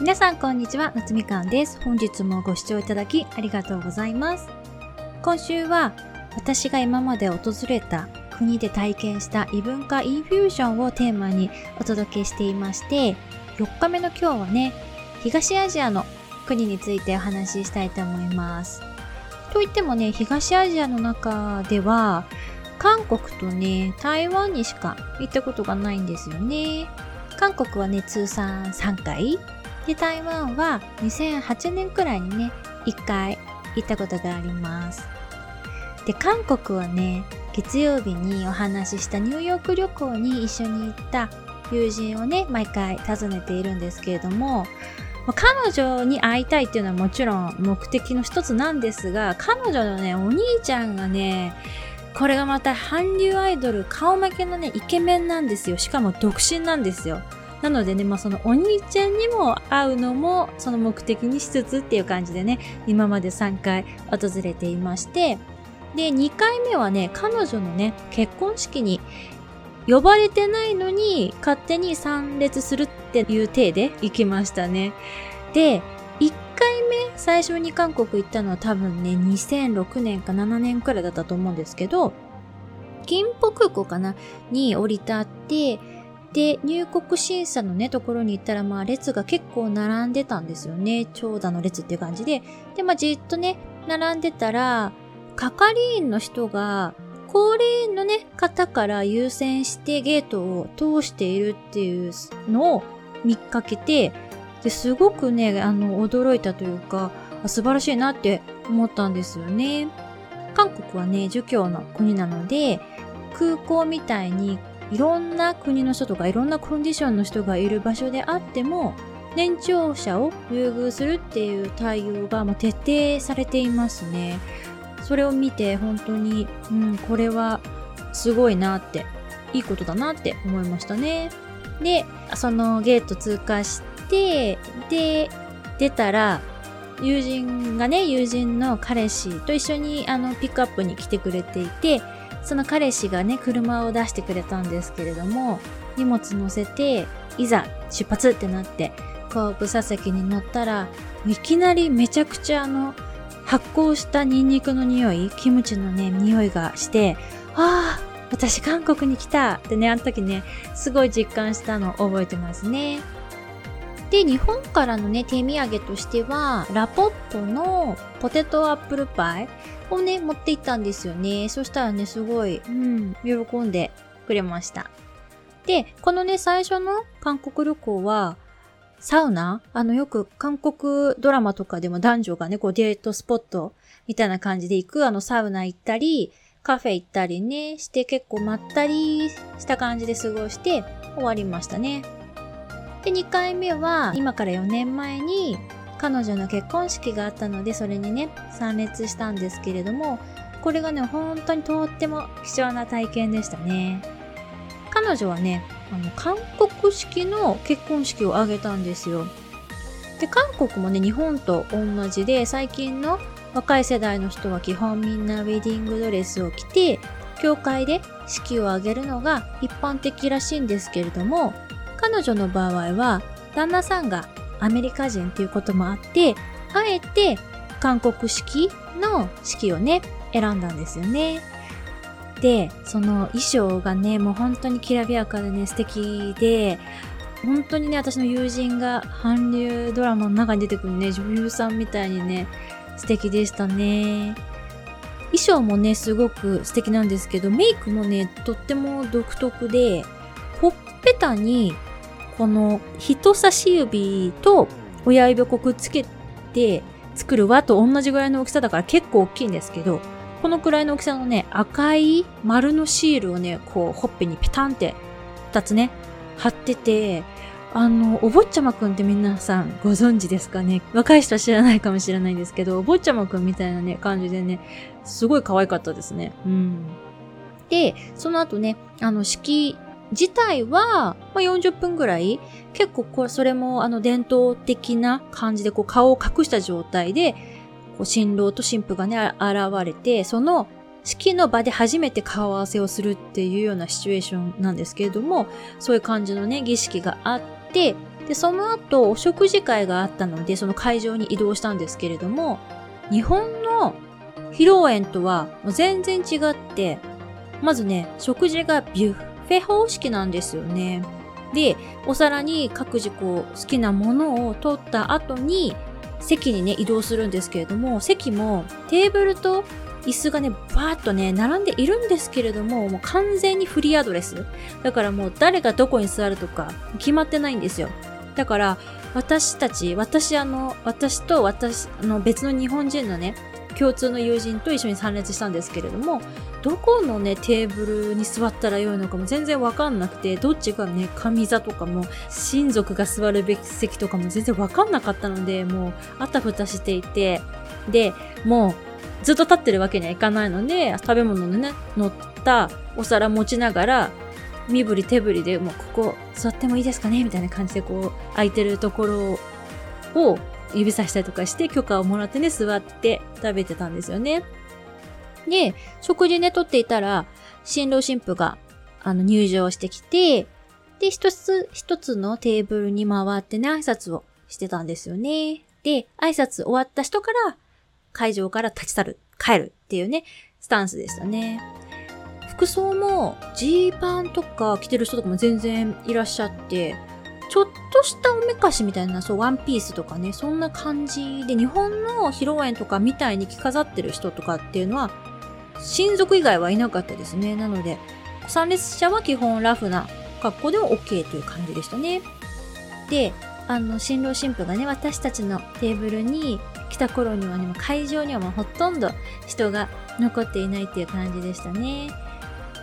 皆さんこんにちは、夏みかんです。本日もご視聴いただきありがとうございます。今週は私が今まで訪れた国で体験した異文化インフュージョンをテーマにお届けしていまして、4日目の今日はね、東アジアの国についてお話ししたいと思います。といってもね、東アジアの中では、韓国とね、台湾にしか行ったことがないんですよね。韓国はね、通算3回。で、台湾は2008年くらいにね、1回行ったことがあります。で、韓国はね、月曜日にお話ししたニューヨーク旅行に一緒に行った友人をね、毎回訪ねているんですけれども、彼女に会いたいっていうのはもちろん目的の一つなんですが、彼女のね、お兄ちゃんがね、これがまた韓流アイドル顔負けのね、イケメンなんですよ。しかも独身なんですよ。なのでね、まあ、そのお兄ちゃんにも会うのもその目的にしつつっていう感じでね、今まで3回訪れていまして、で、2回目はね、彼女のね、結婚式に呼ばれてないのに勝手に参列するっていう体で行きましたね。で、1回目最初に韓国行ったのは多分ね、2006年か7年くらいだったと思うんですけど、金浦空港かなに降り立って、で、入国審査のね、ところに行ったら、まあ、列が結構並んでたんですよね。長蛇の列っていう感じで。で、まあ、じっとね、並んでたら、係員の人が、高齢のね、方から優先してゲートを通しているっていうのを見かけて、ですごくね、あの、驚いたというか、素晴らしいなって思ったんですよね。韓国はね、儒教の国なので、空港みたいにいろんな国の人とかいろんなコンディションの人がいる場所であっても、年長者を優遇するっていう対応がもう徹底されていますね。それを見て本当に、うん、これはすごいなって、いいことだなって思いましたね。で、そのゲート通過して、で、出たら、友人がね、友人の彼氏と一緒にあのピックアップに来てくれていて、その彼氏がね、車を出してくれたんですけれども、荷物乗せて、いざ出発ってなって、後部座席に乗ったら、いきなりめちゃくちゃあの、発酵したニンニクの匂い、キムチのね、匂いがして、ああ、私韓国に来たってね、あの時ね、すごい実感したのを覚えてますね。で、日本からのね、手土産としては、ラポットのポテトアップルパイをね、持って行ったんですよね。そしたらね、すごい、うん、喜んでくれました。で、このね、最初の韓国旅行は、サウナ？あの、よく韓国ドラマとかでも男女がね、こうデートスポットみたいな感じで行く、あの、サウナ行ったり、カフェ行ったりね、して結構まったりした感じで過ごして終わりましたね。で、2回目は、今から4年前に彼女の結婚式があったので、それにね、参列したんですけれども、これがね、本当にとっても貴重な体験でしたね。彼女はね、あの、韓国式の結婚式を挙げたんですよ。で、韓国もね、日本と同じで、最近の若い世代の人は基本みんなウェディングドレスを着て、教会で式を挙げるのが一般的らしいんですけれども、彼女の場合は、旦那さんがアメリカ人っていうこともあって、あえて韓国式の式をね、選んだんですよね。で、その衣装がね、もう本当にきらびやかでね、素敵で、本当にね、私の友人が韓流ドラマの中に出てくるね、女優さんみたいにね、素敵でしたね。衣装もね、すごく素敵なんですけど、メイクもね、とっても独特で、ほっぺたにこの人差し指と親指をこうくっつけて作る輪と同じぐらいの大きさだから結構大きいんですけど、このくらいの大きさのね、赤い丸のシールをね、こう、ほっぺにペタンって二つね、貼ってて、あの、お坊ちゃまくんって皆さんご存知ですかね？若い人は知らないかもしれないんですけど、お坊ちゃまくんみたいなね、感じでね、すごい可愛かったですね。うん。で、その後ね、あの、式自体は、まあ、40分ぐらい、結構これ、それもあの伝統的な感じでこう顔を隠した状態で、こう新郎と新婦がね、現れて、その式の場で初めて顔合わせをするっていうようなシチュエーションなんですけれども、そういう感じのね、儀式があって、で、その後、お食事会があったので、その会場に移動したんですけれども、日本の披露宴とは全然違って、まずね、食事がビュッフェ方式なんですよね。で、お皿に各自こう好きなものを取った後に席にね移動するんですけれども、席もテーブルと椅子がね、バーッとね、並んでいるんですけれども、もう完全にフリーアドレス。だからもう誰がどこに座るとか決まってないんですよ。だから、私たち、私あの、私と私、あの別の日本人のね、共通の友人と一緒に参列したんですけれども、どこのね、テーブルに座ったらよいのかも全然わかんなくて、どっちがね、上座とかも、親族が座るべき席とかも全然わかんなかったので、もう、あたふたしていて、で、もう、ずっと立ってるわけにはいかないので、食べ物のね、乗ったお皿持ちながら、身振り手振りでもうここ座ってもいいですかねみたいな感じでこう空いてるところを指さしたりとかして許可をもらってね座って食べてたんですよね。で、食事ね取っていたら新郎新婦があの入場してきてで、一つ一つのテーブルに回ってね挨拶をしてたんですよね。で、挨拶終わった人から会場から立ち去る、帰るっていうね、スタンスでしたね。服装もジーパンとか着てる人とかも全然いらっしゃって、ちょっとしたおめかしみたいな、そう、ワンピースとかね、そんな感じで、日本の披露宴とかみたいに着飾ってる人とかっていうのは、親族以外はいなかったですね。なので、参列者は基本ラフな格好でも OK という感じでしたね。で、あの、新郎新婦がね、私たちのテーブルに来た頃にはね、会場にはもうほとんど人が残っていないっていう感じでしたね。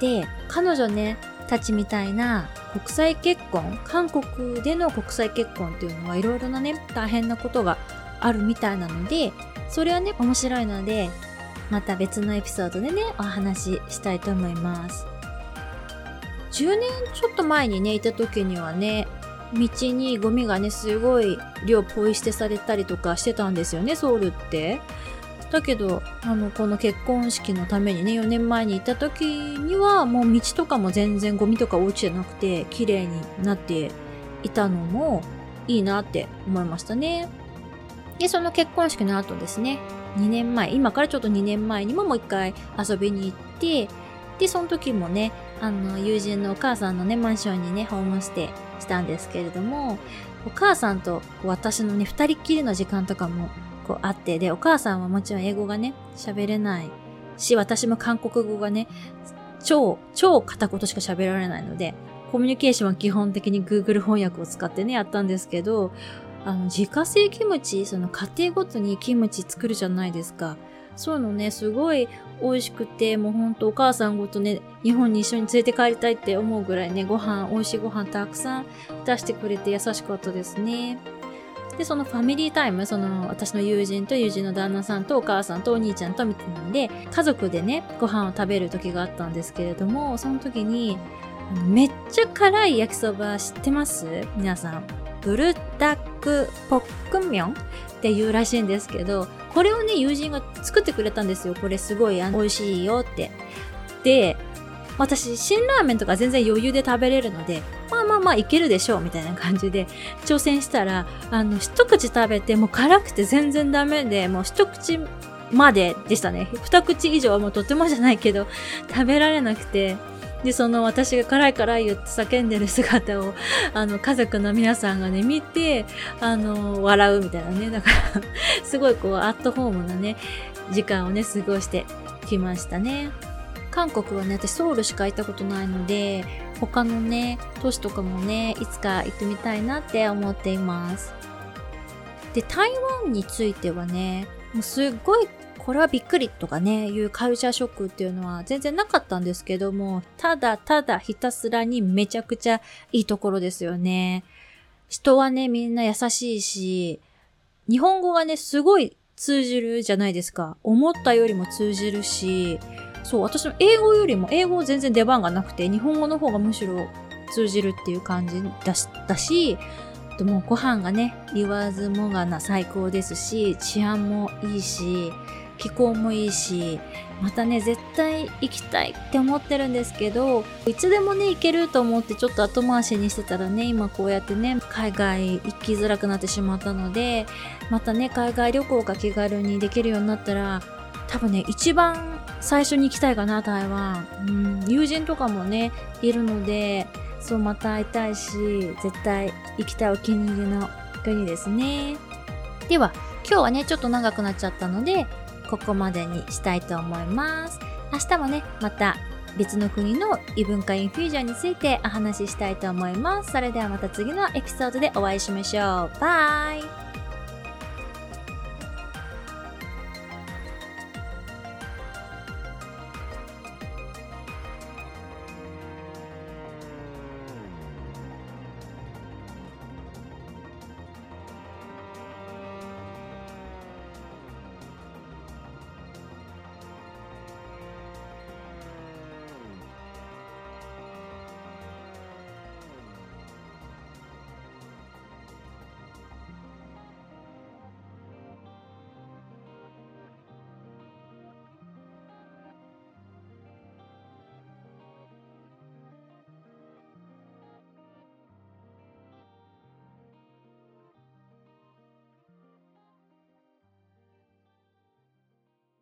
で、彼女ね、たちみたいな国際結婚、韓国での国際結婚っていうのはいろいろなね、大変なことがあるみたいなので、それはね、面白いので、また別のエピソードでね、お話ししたいと思います。10年ちょっと前にね、いた時にはね、道にゴミがね、すごい量ポイ捨てされたりとかしてたんですよね、ソウルって。だけど、あの、この結婚式のためにね、4年前に行った時には、もう道とかも全然ゴミとか落ちてなくて、綺麗になっていたのもいいなって思いましたね。で、その結婚式の後ですね、2年前、今からちょっと2年前にももう一回遊びに行って、で、その時もね、あの、友人のお母さんのね、マンションにね、ホームステイしたんですけれども、お母さんと私のね、二人っきりの時間とかもこうあって、で、お母さんはもちろん英語がね、喋れないし、私も韓国語がね、超、超片言しか喋られないので、コミュニケーションは基本的に Google 翻訳を使ってね、やったんですけど、あの、自家製キムチ、その家庭ごとにキムチ作るじゃないですか。そういうのね、すごい美味しくて、もうほんとお母さんごとね、日本に一緒に連れて帰りたいって思うぐらいね、ご飯、美味しいご飯たくさん出してくれて優しかったですね。で、そのファミリータイム、その私の友人と友人の旦那さんとお母さんとお兄ちゃんとみたいなんで、家族でね、ご飯を食べる時があったんですけれども、その時に、めっちゃ辛い焼きそば知ってます？皆さん。ブルダックポックンミョンっていうらしいんですけど、これをね、友人が作ってくれたんですよ。これすごい美味しいよって。で、私、辛ラーメンとか全然余裕で食べれるので、まあまあまあいけるでしょうみたいな感じで挑戦したら、あの、一口食べてもう辛くて全然ダメで、もう一口まででしたね。二口以上はもうとてもじゃないけど、食べられなくて、で、その私が辛い辛い言って叫んでる姿を、あの、家族の皆さんがね、見て、あの、笑うみたいなね。だから すごいこう、アットホームなね、時間をね、過ごしてきましたね。韓国はね、私ソウルしか行ったことないので、他のね、都市とかもね、いつか行ってみたいなって思っています。で、台湾についてはね、もうすっごいこれはびっくりとかね、いうカルチャーショックっていうのは全然なかったんですけども、ただただひたすらにめちゃくちゃいいところですよね。人はね、みんな優しいし、日本語がね、すごい通じるじゃないですか。思ったよりも通じるし、そう、私の英語よりも、英語全然出番がなくて、日本語の方がむしろ通じるっていう感じだしたし、でもご飯がね、言わずもがな最高ですし、治安もいいし、気候もいいし、またね、絶対行きたいって思ってるんですけど、いつでもね、行けると思ってちょっと後回しにしてたらね、今こうやってね、海外行きづらくなってしまったので、またね、海外旅行が気軽にできるようになったら、多分ね、一番最初に行きたいかな、台湾。うん、友人とかもね、いるので、そうまた会いたいし、絶対行きたいお気に入りの国ですね。では、今日はね、ちょっと長くなっちゃったので、ここまでにしたいと思います。明日もね、また別の国の異文化インフュージョンについてお話ししたいと思います。それではまた次のエピソードでお会いしましょう。バイ